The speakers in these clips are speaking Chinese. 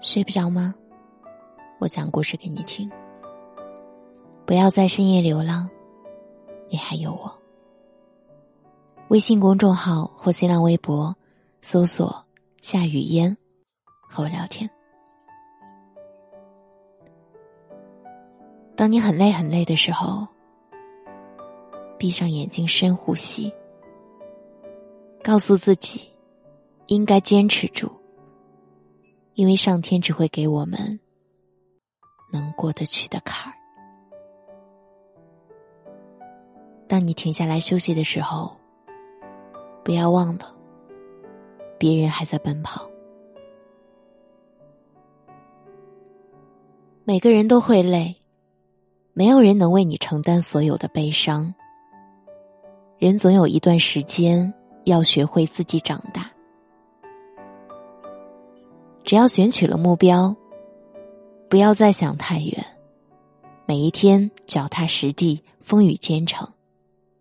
睡不着吗？我讲故事给你听。不要在深夜流浪，你还有我。微信公众号或新浪微博搜索“夏雨嫣”，和我聊天。当你很累很累的时候，闭上眼睛，深呼吸，告诉自己应该坚持住。因为上天只会给我们能过得去的坎儿。当你停下来休息的时候，不要忘了，别人还在奔跑。每个人都会累，没有人能为你承担所有的悲伤。人总有一段时间要学会自己长大。只要选取了目标，不要再想太远。每一天脚踏实地，风雨兼程，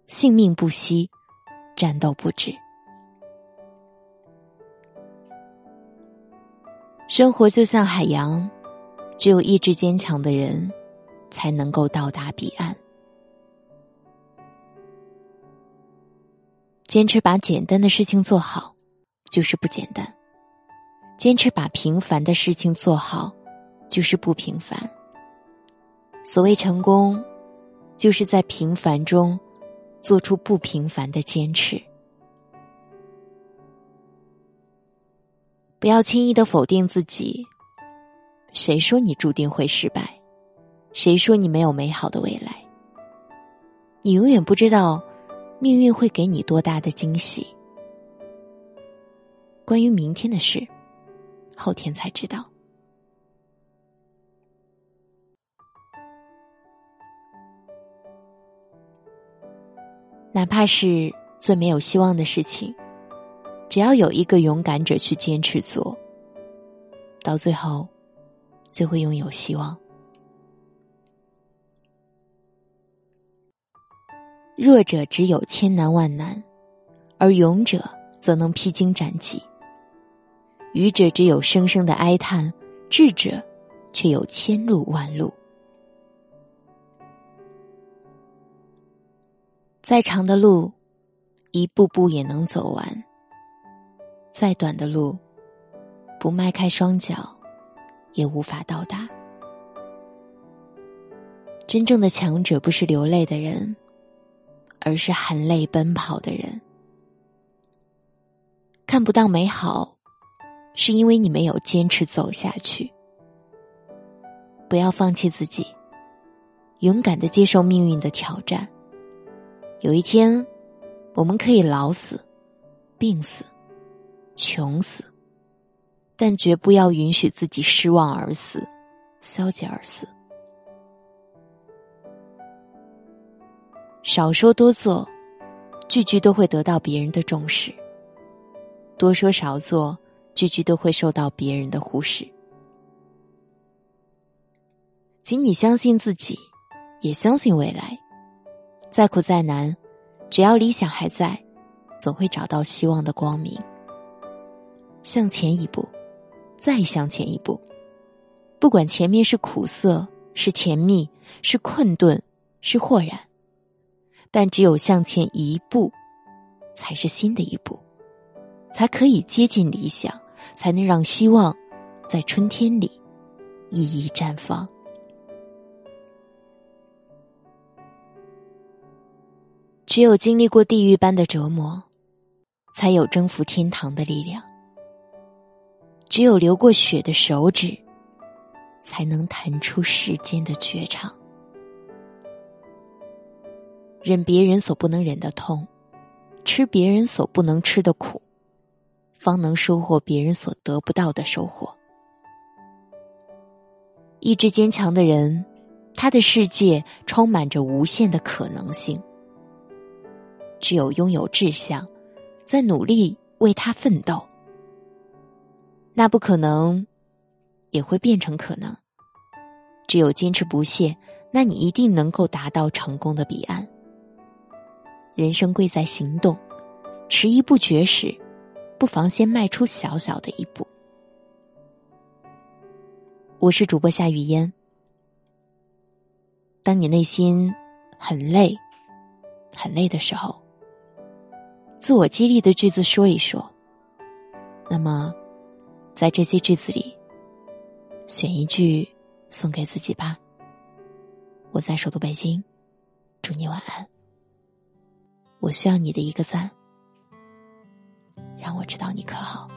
性命不息，战斗不止。生活就像海洋，只有意志坚强的人，才能够到达彼岸。坚持把简单的事情做好，就是不简单。坚持把平凡的事情做好，就是不平凡。所谓成功，就是在平凡中做出不平凡的坚持。不要轻易的否定自己。谁说你注定会失败？谁说你没有美好的未来？你永远不知道命运会给你多大的惊喜。关于明天的事。后天才知道，哪怕是最没有希望的事情，只要有一个勇敢者去坚持做，到最后就会拥有希望。弱者只有千难万难，而勇者则能披荆斩棘。愚者只有声声的哀叹，智者却有千路万路。再长的路，一步步也能走完；再短的路，不迈开双脚，也无法到达。真正的强者不是流泪的人，而是含泪奔跑的人。看不到美好。是因为你没有坚持走下去，不要放弃自己，勇敢的接受命运的挑战。有一天，我们可以老死、病死、穷死，但绝不要允许自己失望而死、消极而死。少说多做，句句都会得到别人的重视；多说少做。句句都会受到别人的忽视，请你相信自己，也相信未来。再苦再难，只要理想还在，总会找到希望的光明。向前一步，再向前一步，不管前面是苦涩，是甜蜜，是困顿，是豁然，但只有向前一步，才是新的一步，才可以接近理想。才能让希望在春天里熠熠绽放。只有经历过地狱般的折磨，才有征服天堂的力量；只有流过血的手指，才能弹出世间的绝唱。忍别人所不能忍的痛，吃别人所不能吃的苦。方能收获别人所得不到的收获。意志坚强的人，他的世界充满着无限的可能性。只有拥有志向，在努力为他奋斗，那不可能也会变成可能。只有坚持不懈，那你一定能够达到成功的彼岸。人生贵在行动，迟疑不决时。不妨先迈出小小的一步。我是主播夏雨嫣。当你内心很累、很累的时候，自我激励的句子说一说。那么，在这些句子里，选一句送给自己吧。我在首都北京，祝你晚安。我需要你的一个赞，让我知道你可好。